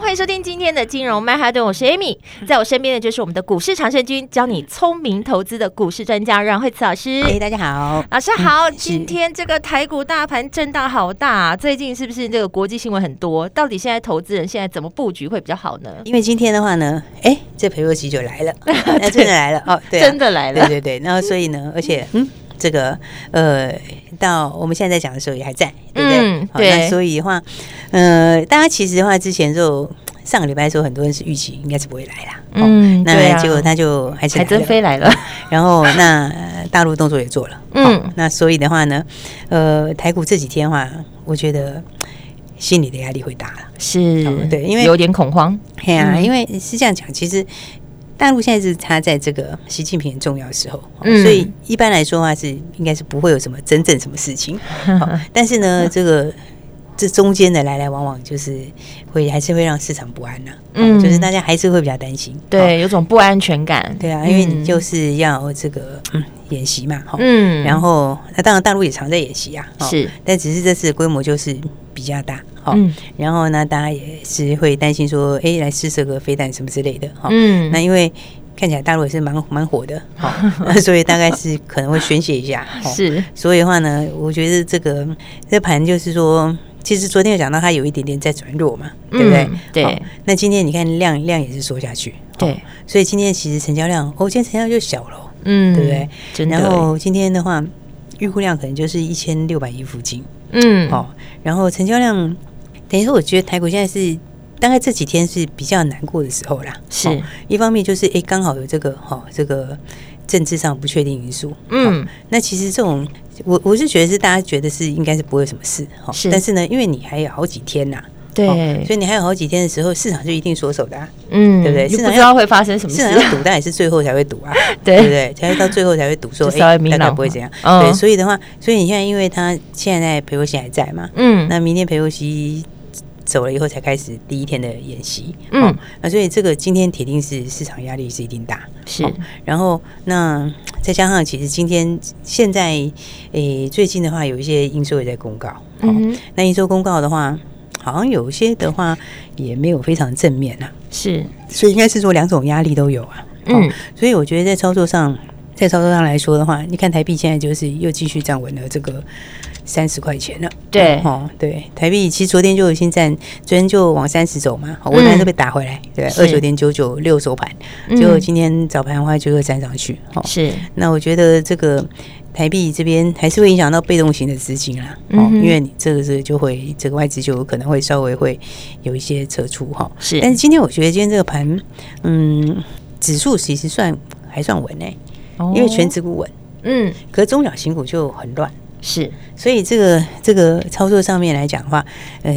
欢迎收听今天的金融曼哈顿，我是 Amy，在我身边的就是我们的股市长胜军，教你聪明投资的股市专家阮惠慈老师。哎，大家好，老师好。嗯、今天这个台股大盘震荡好大，啊，最近是不是这个国际新闻很多？到底现在投资人现在怎么布局会比较好呢？因为今天的话呢，哎，这裴洛西就来了，那 真的来了哦，对、啊，真的来了，对对对。然后所以呢，而且嗯。这个呃，到我们现在在讲的时候也还在，对不对？嗯、对。那所以的话，呃，大家其实的话，之前就上个礼拜的时候，很多人是预期应该是不会来啦。嗯，那结果他就还是还真飞来了。然后那大陆动作也做了，嗯。那所以的话呢，呃，台股这几天的话，我觉得心理的压力会大了，是，对，因为有点恐慌。对啊，因为是这样讲，其实。大陆现在是他在这个习近平重要的时候，嗯、所以一般来说的话是应该是不会有什么真正什么事情。但是呢，这个这中间的来来往往就是会还是会让市场不安呐、啊。嗯，就是大家还是会比较担心，对，有种不安全感。对啊，因为你就是要这个嗯演习嘛，哈嗯，然后那当然大陆也常在演习啊，是，但只是这次的规模就是比较大。好，嗯、然后呢，大家也是会担心说，哎，来试射个飞弹什么之类的，哈，嗯，那因为看起来大陆也是蛮蛮火的，好，所以大概是可能会宣泄一下，是，所以的话呢，我觉得这个这盘就是说，其实昨天有讲到它有一点点在转弱嘛，对不对？嗯、对，那今天你看量量也是缩下去，对，所以今天其实成交量，哦，今天成交量就小了，嗯，对不对？真的。然后今天的话，预估量可能就是一千六百亿附近，嗯，好，然后成交量。等于说，我觉得台股现在是大概这几天是比较难过的时候啦。是、哦、一方面就是哎，刚好有这个哈、哦，这个政治上不确定因素。嗯、哦，那其实这种我我是觉得是大家觉得是应该是不会有什么事哈。哦、是，但是呢，因为你还有好几天呐、啊，对、哦，所以你还有好几天的时候，市场就一定缩手的、啊。嗯，对不对？市场不知道会发生什么事，市场要赌，但也是最后才会赌啊。对，对不对？才会到最后才会赌说，哎，大概不会怎样。哦、对，所以的话，所以你现在因为他现在裴洛西还在嘛，嗯，那明天裴洛西。走了以后才开始第一天的演习，嗯，那所以这个今天铁定是市场压力是一定大，是。然后那 再加上其实今天现在诶最近的话有一些营收也在公告，嗯，那营收公告的话，好像有些的话也没有非常正面啊，是。所以应该是说两种压力都有啊，嗯。所以我觉得在操作上，在操作上来说的话，你看台币现在就是又继续站稳了这个。三十块钱了，对，哦，对，台币其实昨天就已经站，昨天就往三十走嘛，我昨天都被打回来，对，二九点九九六收盘，结果今天早盘的话就会站上去，哦，是，那我觉得这个台币这边还是会影响到被动型的资金啦，哦，因为你这个是就会这个外资就有可能会稍微会有一些撤出哈，是，但是今天我觉得今天这个盘，嗯，指数其实算还算稳呢，因为全指股稳，嗯，可是中小型股就很乱。是，所以这个这个操作上面来讲的话，呃，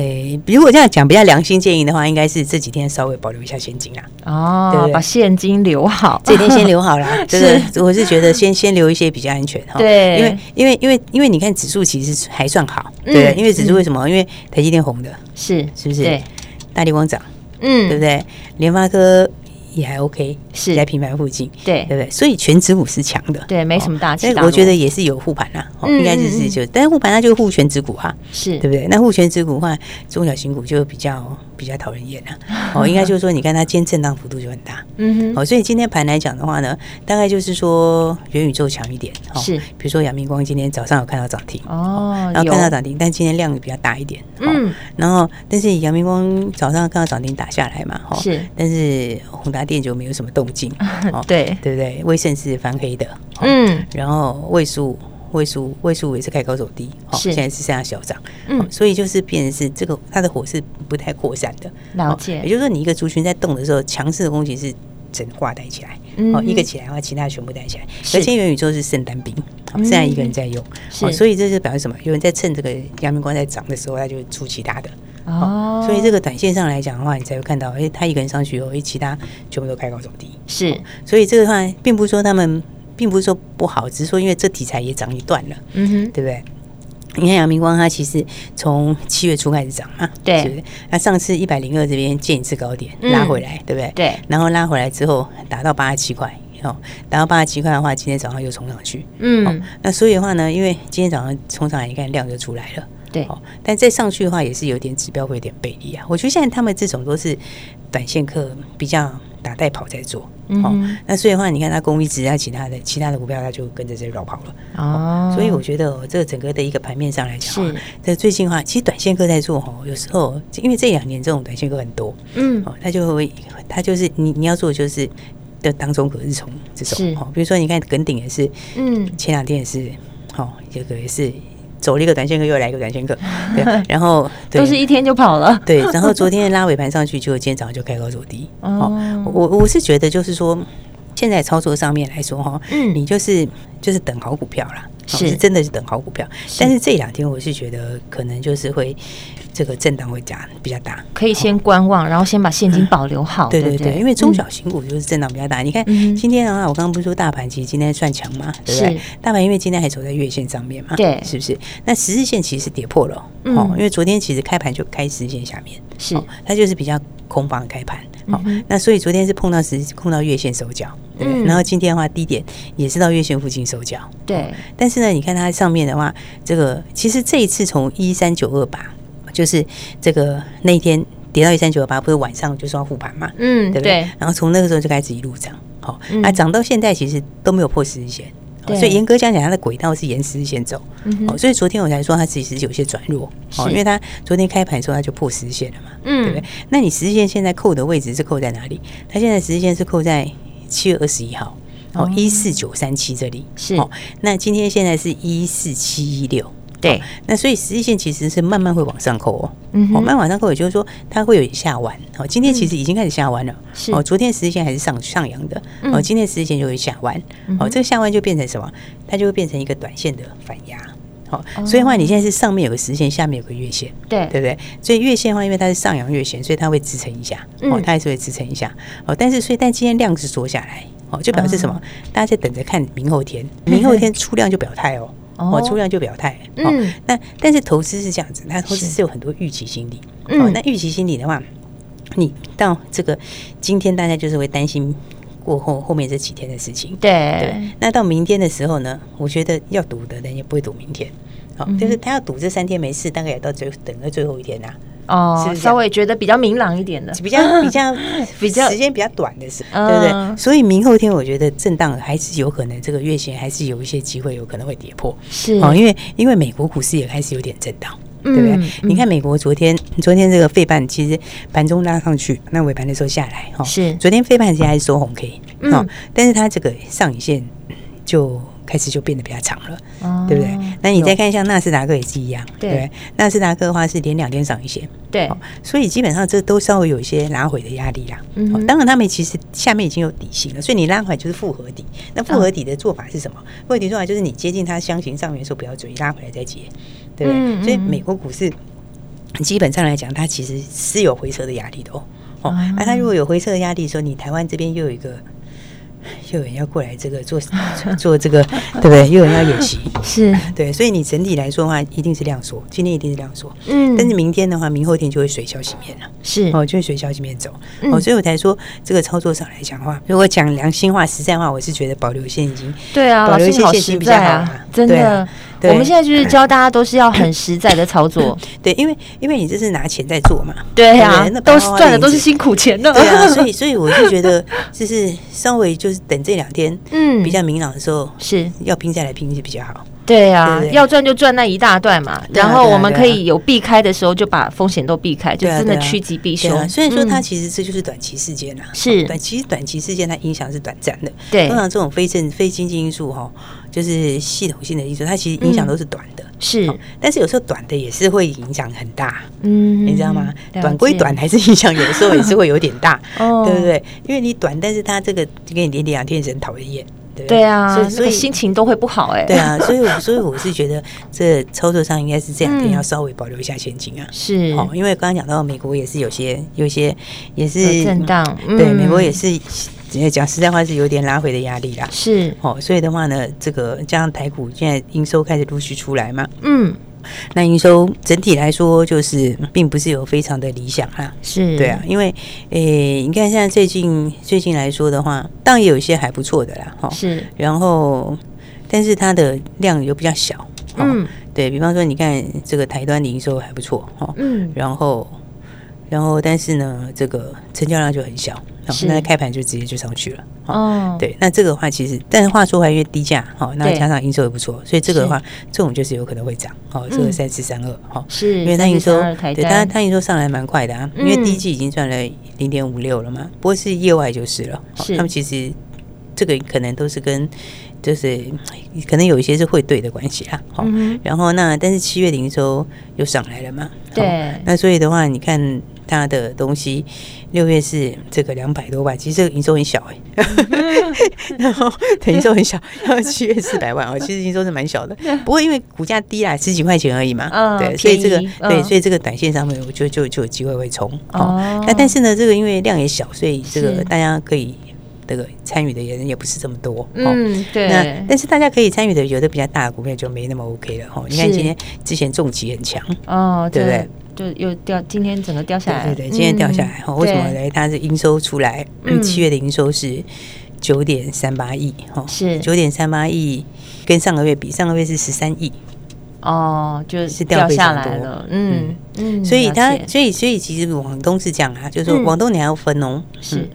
如果这样讲比较良心建议的话，应该是这几天稍微保留一下现金啦。哦，对，对，把现金留好，这几天先留好啦。是，我是觉得先先留一些比较安全哈。对，因为因为因为因为你看指数其实还算好，对，嗯、因为指数为什么？因为台积电红的，是是不是？对，大立光涨，嗯，对不对？联发科。也还 OK，是在平盘附近，对对不对？所以全指股是强的，对，没什么大气。我觉得也是有护盘啦，应该就是就，但是护盘它就是护全指股啊，是对不对？那护全指股的话，中小型股就比较比较讨人厌了。哦，应该就是说，你看它今天震荡幅度就很大，嗯哼。哦，所以今天盘来讲的话呢，大概就是说元宇宙强一点，是。比如说阳明光今天早上有看到涨停，哦，然后看到涨停，但今天量也比较大一点，嗯。然后，但是阳明光早上看到涨停打下来嘛，哈，是。但是宏达电就没有什么动静，对对不对？威盛是翻黑的，嗯，然后位数位数位数也是开高走低，哦现在是剩下小涨，嗯，所以就是变成是这个它的火是不太扩散的，了解。也就是说，你一个族群在动的时候，强势的攻击是整挂带起来，哦，一个起来的话，其他全部带起来。而且元宇宙是圣诞兵，现在一个人在用，所以这就表示什么？有人在趁这个阳明光在涨的时候，他就出其他的。哦，所以这个短线上来讲的话，你才会看到，哎，他一个人上去以后，哎，其他全部都开高走低。是，所以这个话，并不是说他们，并不是说不好，只是说因为这题材也涨一段了，嗯哼，对不对？你看阳明光，它其实从七月初开始涨嘛，对，是不是？它上次一百零二这边见一次高点，拉回来，对不对？对，然后拉回来之后，达到八十七块，哦，达到八十七块的话，今天早上又冲上去，嗯，那所以的话呢，因为今天早上冲上来，你看量就出来了，对，但再上去的话，也是有点指标会有点背离啊。我觉得现在他们这种都是短线客比较。打带跑在做，嗯、哦，那所以的话，你看它公益值啊其他的其他的股票，它就跟着这绕跑了哦，哦。所以我觉得、哦、这个整个的一个盘面上来讲，是这最近的话，其实短线客在做哈，有时候因为这两年这种短线客很多，嗯，哦，他就会他就是你你要做的就是的当中隔日冲这种，哦，比如说你看耿鼎也是，嗯，前两天也是，哦，这个也是。走了一个短线客，又来一个短线客，对，然后都是一天就跑了，对，然后昨天拉尾盘上去，就今天早上就开高走低。哦，我我是觉得就是说，现在操作上面来说哈，嗯，你就是就是等好股票啦，是。真的是等好股票，但是这两天我是觉得可能就是会。这个震荡会加比较大，可以先观望，然后先把现金保留好。对对对，因为中小型股就是震荡比较大。你看今天的话，我刚刚不是说大盘其实今天算强嘛，对不对？大盘因为今天还走在月线上面嘛，对，是不是？那十日线其实是跌破了哦，因为昨天其实开盘就开十日线下面，是它就是比较空方开盘。好，那所以昨天是碰到十碰到月线收脚，对不对？然后今天的话低点也是到月线附近收脚，对。但是呢，你看它上面的话，这个其实这一次从一三九二八。就是这个那一天跌到一三九二八，不是晚上就是要护盘嘛？嗯，对不对？对，然后从那个时候就开始一路涨，好、嗯，那涨到现在其实都没有破十日线，对所以严格讲讲，它的轨道是沿十日线走。嗯哼，所以昨天我才说它其实有些转弱，哦，因为它昨天开盘的时候它就破十日线了嘛，嗯，对不对？那你十日线现在扣的位置是扣在哪里？它现在十日线是扣在七月二十一号，哦，一四九三七这里是。哦，那今天现在是一四七一六。对，那所以十日线其实是慢慢会往上扣哦，嗯哦，慢慢往上扣，也就是说它会有下弯。哦，今天其实已经开始下弯了，是。哦，昨天十日线还是上上扬的，哦，今天十日线就会下弯，哦，这个下弯就变成什么？它就会变成一个短线的反压，好，所以的话你现在是上面有个实线，下面有个月线，对，对不对？所以月线的话，因为它是上扬月线，所以它会支撑一下，哦，它还是会支撑一下，哦，但是所以但今天量是缩下来，哦，就表示什么？大家在等着看明后天，明后天出量就表态哦。我出量就表态，嗯，那但是投资是这样子，那投资是。有很多预期心理，嗯，那预期心理的话，你到这个今天大家就是会担心过后后面这几天的事情，对，对，那到明天的时候呢，我觉得要赌的人也不会赌明天，好，就是他要赌这三天没事，大概也到最等到最后一天呐。哦，是稍微觉得比较明朗一点的，比较 比较 比较时间比较短的是，对不对？所以明后天我觉得震荡还是有可能，这个月线还是有一些机会，有可能会跌破。是哦，因为因为美国股市也开始有点震荡，对不对？你看美国昨天昨天这个费半其实盘中拉上去，那尾盘的时候下来哈，是昨天费半其实还是收红 K，嗯，但是它这个上影线就。开始就变得比较长了，哦、对不对？那你再看像纳斯达克也是一样，对，对，纳斯达克的话是连两天涨一些，对、哦，所以基本上这都稍微有一些拉回的压力啦。嗯当然他们其实下面已经有底型了，所以你拉回来就是复合底。那复合底的做法是什么？复合底做法就是你接近它箱型上面的时候不要追，拉回来再接，对不对？嗯嗯，所以美国股市基本上来讲，它其实是有回撤的压力的哦。哦，那、它如果有回撤的压力的时候，你台湾这边又有一个。又有人要过来这个做 做这个，对不对？又有人要演习，是。对，所以你整体来说的话，一定是量缩，今天一定是量缩，嗯。但是明天的话，明后天就会随消息面了，是。哦，就会随消息面走，哦。所以我才说，这个操作上来讲的话，如果讲良心话、实在话，我是觉得保留现金，对啊，保留一些现金比较好啊，真的。我们现在就是教大家都是要很实在的操作，对，因为因为你这是拿钱在做嘛，对啊，那都是赚的都是。辛苦钱的，对啊，所以所以我就觉得就是稍微就是等这两天，嗯，比较明朗的时候是。要拼下来拼是比较好。对啊，要赚就赚那一大段嘛，然后我们可以有避开的时候，就把风险都避开，就真的趋吉避凶。所以说，它其实这就是短期事件呐，是短期短期事件，它影响是短暂的。对，通常这种非正非经济因素哈，就是系统性的因素，它其实影响都是短的。是，但是有时候短的也是会影响很大。嗯，你知道吗？短归短，还是影响有的时候也是会有点大，对不对？因为你短，但是它这个给你点两天，人讨人厌。对对啊，所以所以心情都会不好哎。对啊，所以我 所以我是觉得这操作上应该是这两天要稍微保留一下现金啊。是哦，因为刚刚讲到美国也是有些有些也是震荡，对，美国也是讲实在话是有点拉回的压力啦。是哦，所以的话呢，这个加上台股现在营收开始陆续出来嘛，嗯。那营收整体来说，就是并不是有非常的理想啊，是。对啊，因为诶，你看现在最近最近来说的话，当然也有一些还不错的啦，哈，是，然后但是它的量又比较小，嗯，对，比方说，你看这个台端的营收还不错，哈，嗯，然后然后但是呢，这个成交量就很小。那开盘就直接就上去了哦。对，那这个的话其实，但是话说回来，因为低价哈，那加上营收也不错，所以这个的话，这种就是有可能会涨。哦，这个三四三二哈，是因为它营收，对它它营收上来蛮快的啊。因为第一季已经赚了零点五六了嘛，不过是业外就是了。他们其实这个可能都是跟就是可能有一些是汇兑的关系啦。好，然后那但是七月营收又上来了嘛。对，那所以的话，你看。它的东西，六月是这个两百多万，其实这个营收很小哎，然后营收很小，然后七月四百万哦，其实营收是蛮小的，不过因为股价低啦，十几块钱而已嘛，对，所以这个对，所以这个短线上面我就就就有机会会冲。哦。那但是呢，这个因为量也小，所以这个大家可以这个参与的人也不是这么多，嗯，对。那但是大家可以参与的有的比较大的股票就没那么 OK 了哈。你看今天之前重疾很强哦，对不对？就又掉，今天整个掉下来。对对对，今天掉下来哈，为什么呢？它是营收出来，七月的营收是九点三八亿哈，是九点三八亿，跟上个月比，上个月是十三亿。哦，就是掉下来了。嗯嗯，所以它，所以所以其实广东是这样啊，就是说广东你还要分哦，是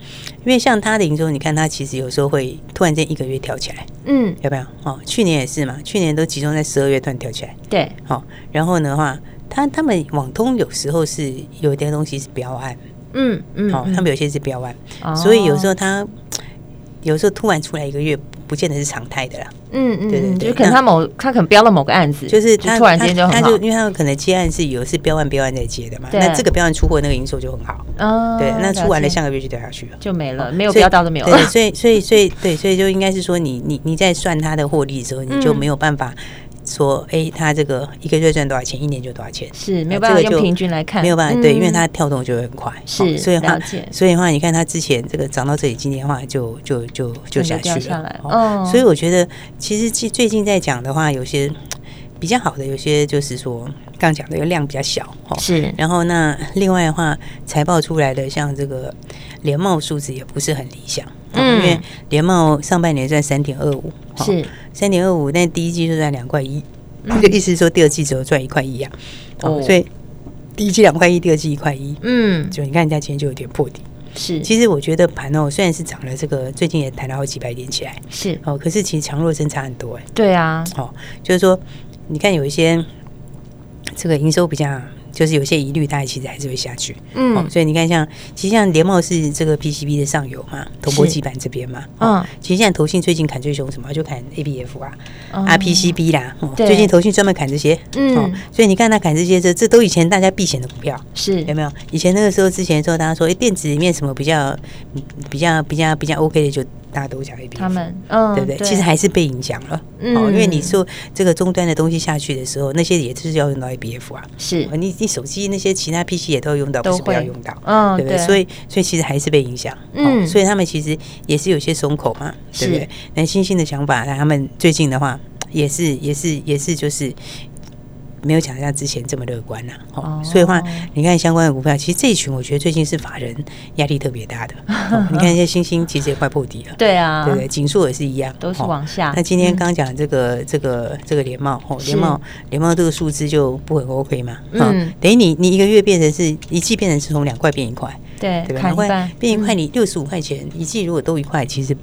因为像它的营收，你看它其实有时候会突然间一个月跳起来，嗯，有没有？哦，去年也是嘛，去年都集中在十二月突然跳起来，对，好，然后的话。他他们网通有时候是有一点东西是标案，嗯嗯，好，他们有些是标案，所以有时候他有时候突然出来一个月，不见得是常态的啦。嗯嗯，对对对，就可能他某他可能标了某个案子，就是他突然间就他就因为他们可能接案是有是标案标案在接的嘛，那这个标案出货那个营收就很好，哦，对，那出完了下个月就掉下去了，就没了，没有标到都没有了。对，所以所以所以对，所以就应该是说你你你在算他的获利的时候，你就没有办法。说，哎，他这个一个月赚多少钱，一年就多少钱，是没有办法用平均来看，没有办法，对，因为它跳动就会很快，是，所以话，所以的话，你看它之前这个涨到这里，今年的话就就就就下去了，哦，所以我觉得其实最最近在讲的话，有些比较好的，有些就是说刚讲的一个量比较小，是，然后那另外的话，财报出来的像这个联茂数字也不是很理想。嗯，因为联茂上半年赚三点二五，是三点二五，但第一季就赚两块一，就意思是说第二季只有赚一块一呀。哦，所以第一季两块一，第二季一块一。嗯，就你看人家今天就有点破底。是，其实我觉得盘哦，虽然是涨了，这个最近也弹了好几百点起来。是哦，可是其实强弱真差很多哎。对啊，哦，就是说，你看有一些这个营收比较。就是有些疑虑，大家其实还是会下去。嗯，所以你看，像其实像联茂是这个 PCB 的上游嘛，铜箔基板这边嘛。嗯，其实现在投信最近砍最凶什么？就砍 ABF 啊，RPCB 啦。最近投信专门砍这些。嗯，所以你看他砍这些，这这都以前大家避险的股票，是有没有？以前那个时候之前的时候，大家说，哎，电子里面什么比较比较比较比较 OK 的就。大家都讲 A B F，他们嗯，对不对？其实还是被影响了，嗯，因为你说这个终端的东西下去的时候，那些也是要用到 A B F 啊，是，你你手机那些其他 P C 也都要用到，不是不要用到，嗯，对不对？所以所以其实还是被影响，嗯，所以他们其实也是有些松口嘛，对不对？那新兴的想法，他们最近的话也是也是也是就是。没有想象之前这么乐观呐，哦，所以话你看相关的股票，其实这一群我觉得最近是法人压力特别大的。你看一些新兴其实也快破底了，对啊，对不对？景硕也是一样，都是往下。那今天刚讲这个这个这个联茂，哦，联茂联茂这个数字就不很 OK 嘛，嗯，等于你你一个月变成是一季变成是从两块变一块，对，对吧？两块变一块，你六十五块钱一季如果都一块，其实。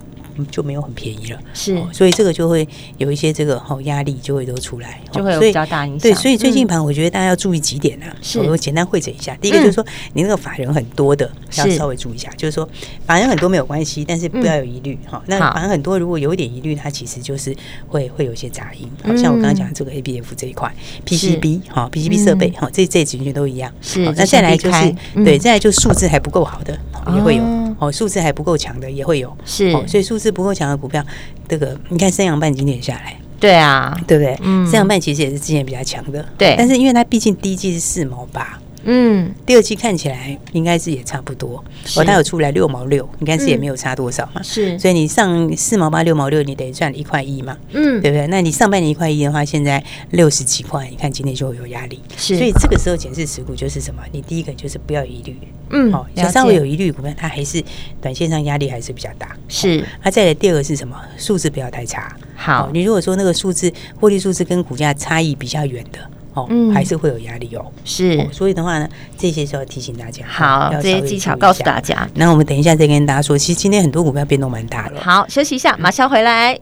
就没有很便宜了，是，所以这个就会有一些这个好压力就会都出来，就会有比较大影响。对，所以最近盘我觉得大家要注意几点呢？是，我简单汇整一下。第一个就是说，你那个法人很多的要稍微注意一下，就是说法人很多没有关系，但是不要有疑虑哈。那法人很多如果有一点疑虑，它其实就是会会有一些杂音。好像我刚刚讲的这个 ABF 这一块，PCB 哈，PCB 设备哈，这这几群都一样。是，那再来就是对，再来就数字还不够好的也会有。嗯，哦，数字还不够强的也会有，是，所以数字不够强的股票，这个你看三阳半今天下来。对啊，对不对？嗯，三阳半其实也是之前比较强的，对。但是因为它毕竟第一季是四毛八，嗯，第二季看起来应该是也差不多。哦，它有出来六毛六，应该是也没有差多少嘛。是，所以你上四毛八六毛六，你得赚一块一嘛，嗯，对不对？那你上半年一块一的话，现在六十几块，你看今天就会有压力。是，所以这个时候检视持股就是什么？你第一个就是不要疑虑，嗯，好，像稍微有疑虑股票，它还是短线上压力还是比较大。是，它再来第二个是什么？数字不要太差。好，你如果说那个数字获利数字跟股价差异比较远的哦，嗯，还是会有压力哦。是，所以的话呢，这些就要提醒大家。好，这些技巧告诉大家。那我们等一下再跟大家说，其实今天很多股票变动蛮大的。好，休息一下，马上回来。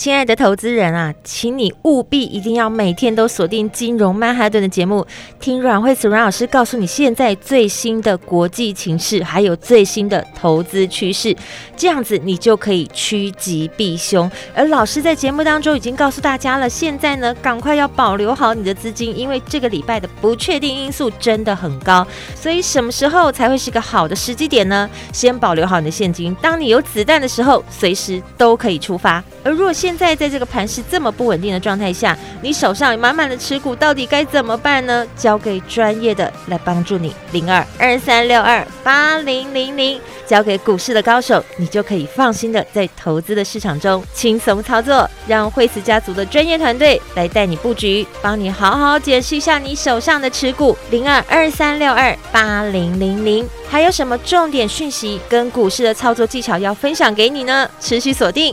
亲爱的投资人啊，请你务必一定要每天都锁定金融曼哈顿的节目，听阮慧慈阮老师告诉你现在最新的国际情势，还有最新的投资趋势，这样子你就可以趋吉避凶。而老师在节目当中已经告诉大家了，现在呢，赶快要保留好你的资金，因为这个礼拜的不确定因素真的很高，所以什么时候才会是个好的时机点呢？先保留好你的现金，当你有子弹的时候，随时都可以出发。而若现现在在这个盘势这么不稳定的状态下，你手上满满的持股，到底该怎么办呢？交给专业的来帮助你，零二二三六二八零零零，交给股市的高手，你就可以放心的在投资的市场中轻松操作，让惠慈家族的专业团队来带你布局，帮你好好解释一下你手上的持股，零二二三六二八零零零。还有什么重点讯息跟股市的操作技巧要分享给你呢？持续锁定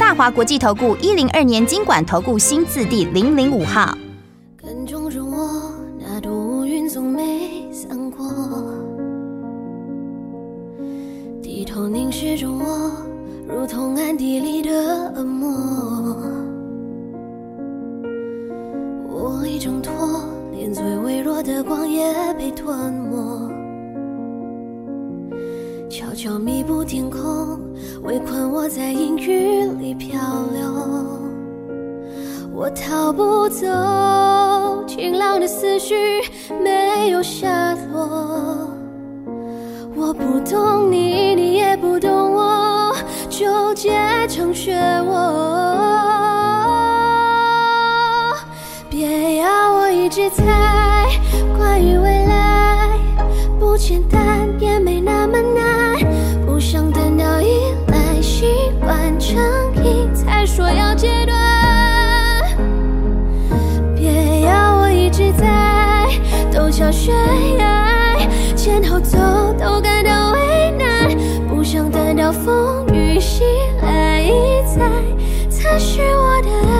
大华国际投顾一零二年金管投顾新字第零零五号。跟踪着我，那朵乌云总没散过。低头凝视着我，如同暗地里的恶魔。我已挣脱。连最微弱的光也被吞没，悄悄弥补天空，围困我在阴雨里漂流。我逃不走，晴朗的思绪没有下落。我不懂你，你也不懂我，纠结成漩涡。别要我一直猜，关于未来不简单，悬崖前后走，都感到为难。不想等到风雨袭来一再，测试我的爱。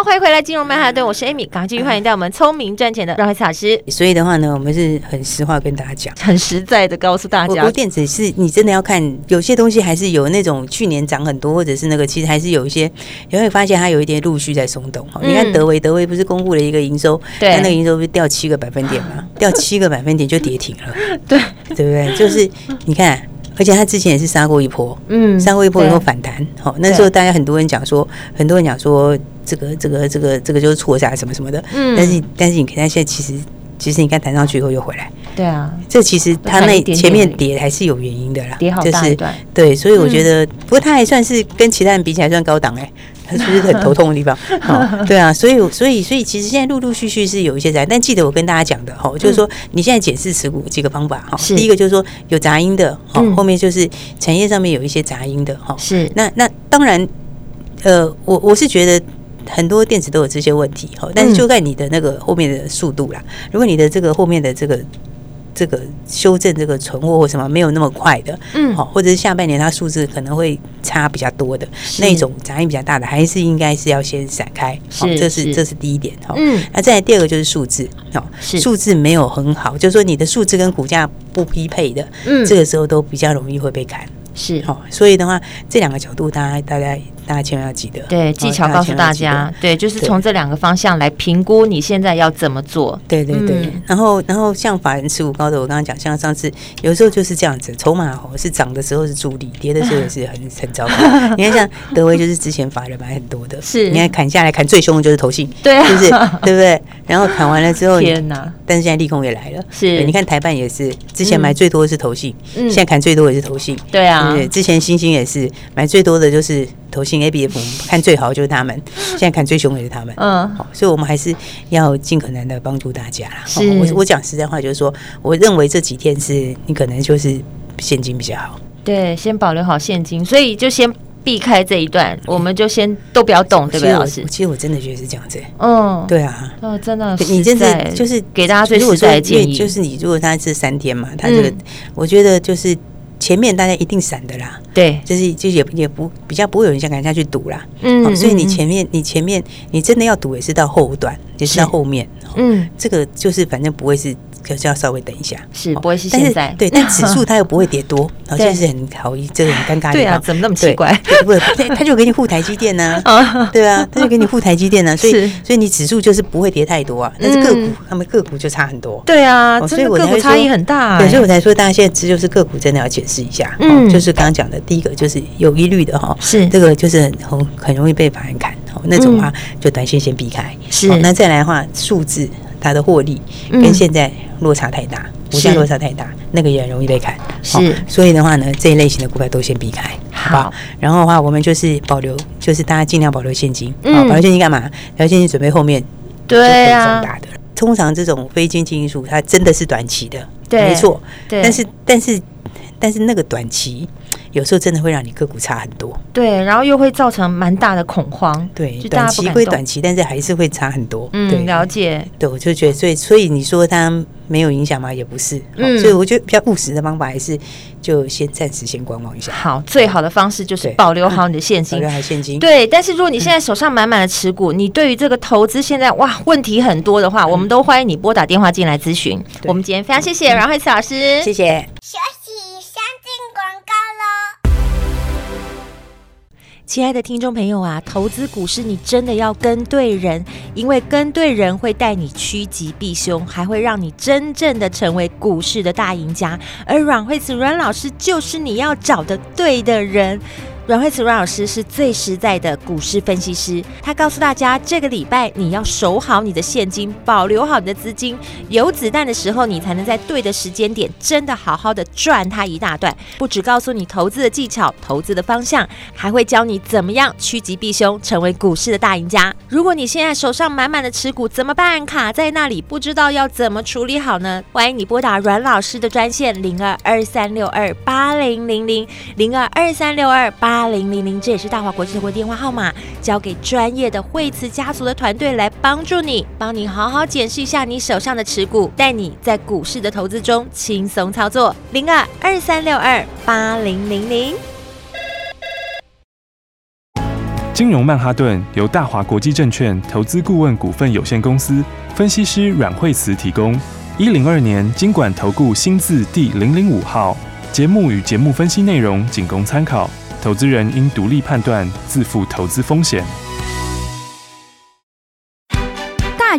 好，欢迎回来，金融曼哈顿，我是 Amy，赶快继续欢迎到我们聪明赚钱的阮慧慈老师。所以的话呢，我们是很实话跟大家讲，很实在的告诉大家，我电子是你真的要看，有些东西还是有那种去年涨很多，或者是那个其实还是有一些，你会发现它有一点陆续在松动。嗯、你看德维，德维不是公布了一个营收，对，那个营收不是掉七个百分点吗？掉七个百分点就跌停了，对，对不对？就是你看。而且他之前也是杀过一波，嗯，杀过一波以后反弹，好，那时候大家很多人讲说，很多人讲说这个这个这个这个就是错杀什么什么的，嗯，但是但是你看他现在其实其实你看弹上去以后又回来，对啊，这其实它那前面跌还是有原因的啦，跌好大一段，对，所以我觉得，不过它还算是跟其他人比起来算高档哎。是不是很头痛的地方？好，对啊，所以所以所以其实现在陆陆续续是有一些在，但记得我跟大家讲的哈，就是说你现在检视持股几个方法哈，第一个就是说有杂音的哈，后面就是产业上面有一些杂音的哈，是。那那当然，呃，我我是觉得很多电池都有这些问题哈，但是就看你的那个后面的速度啦，如果你的这个后面的这个。这个修正这个存货或什么没有那么快的，嗯，好，或者是下半年它数字可能会差比较多的那种杂音比较大的，还是应该是要先闪开，好，这是这是第一点，哈，嗯，那再来第二个就是数字，好，数字没有很好，就是说你的数字跟股价不匹配的，嗯，这个时候都比较容易会被砍。是。好，所以的话，这两个角度，大家大家大家千万要记得。对，技巧告诉大家，对，就是从这两个方向来评估你现在要怎么做。对对对。然后然后像法人持股高的，我刚刚讲，像上次有时候就是这样子，筹码哦是涨的时候是助力，跌的时候也是很 很糟糕。你看像德威就是之前法人买很多的，是，你看砍下来砍最凶的就是投信，对，是不是？对不对？然后砍完了之后，天哪！但是现在利空也来了，是。你看台办也是，之前买最多的是投信，嗯现在砍最多也是投信，对啊。对，之前星星也是买最多的就是投信 ABF，看最好就是他们，现在看最凶也是他们。嗯，好，所以我们还是要尽可能的帮助大家啦。是，我我讲实在话，就是说，我认为这几天是你可能就是现金比较好。对，先保留好现金，所以就先避开这一段，我们就先都不要动，对不对，老师？其实我真的觉得是这样子。嗯，对啊，哦，真的，你真的就是给大家最实在的建议，就是你如果他是三天嘛，他这个我觉得就是。前面大家一定闪的啦，对，就是就也也不比较不会有人想赶下去赌啦，嗯，所以你前面你前面你真的要赌也是到后段，也是到后面，嗯，这个就是反正不会是。可是要稍微等一下，是不会是现在。对，但 指数它又不会跌多，然后就是很好，这个很尴尬。对啊，怎么那么奇怪？不是，他就给你护台积电呢，对啊，他就给你护台积电呢，所以所以你指数就是不会跌太多啊，但是个股他们个股就差很多。对啊，所以个股差异很大。对，所以我才说大家现在这就是个股真的要解释一下，嗯，就是刚刚讲的第一个就是有疑虑的哈，是。这个就是很很容易被法人砍，那种话就短线先避开。是，那再来的话数字。它的获利跟现在落差太大，股价落差太大，那个也很容易被砍。是，所以的话呢，这一类型的股票都先避开，好不好？然后的话，我们就是保留，就是大家尽量保留现金。嗯，保留现金干嘛？保留现金准备后面对啊，大的。通常这种非经济因素，它真的是短期的，对，没错。对，但是但是但是那个短期。有时候真的会让你个股差很多，对，然后又会造成蛮大的恐慌，对，短期归短期，但是还是会差很多，嗯，了解，对，我就觉得，所以所以你说它没有影响吗？也不是，嗯，所以我觉得比较务实的方法还是就先暂时先观望一下。好，最好的方式就是保留好你的现金，保留好现金。对，但是如果你现在手上满满的持股，你对于这个投资现在哇问题很多的话，我们都欢迎你拨打电话进来咨询。我们今天非常谢谢阮慧慈老师，谢谢。亲爱的听众朋友啊，投资股市你真的要跟对人，因为跟对人会带你趋吉避凶，还会让你真正的成为股市的大赢家。而阮慧慈阮老师就是你要找的对的人。阮慧慈阮老师是最实在的股市分析师，他告诉大家，这个礼拜你要守好你的现金，保留好你的资金，有子弹的时候，你才能在对的时间点，真的好好的赚它一大段。不只告诉你投资的技巧、投资的方向，还会教你怎么样趋吉避凶，成为股市的大赢家。如果你现在手上满满的持股怎么办？卡在那里，不知道要怎么处理好呢？欢迎你拨打阮老师的专线零二二三六二八零零零零二二三六二八。八零零零，这也是大华国际的电话号码，交给专业的惠慈家族的团队来帮助你，帮你好好检视一下你手上的持股，带你在股市的投资中轻松操作。零二二三六二八零零零。金融曼哈顿由大华国际证券投资顾问股份有限公司分析师阮惠慈提供。一零二年金管投顾新字第零零五号。节目与节目分析内容仅供参考。投资人应独立判断，自负投资风险。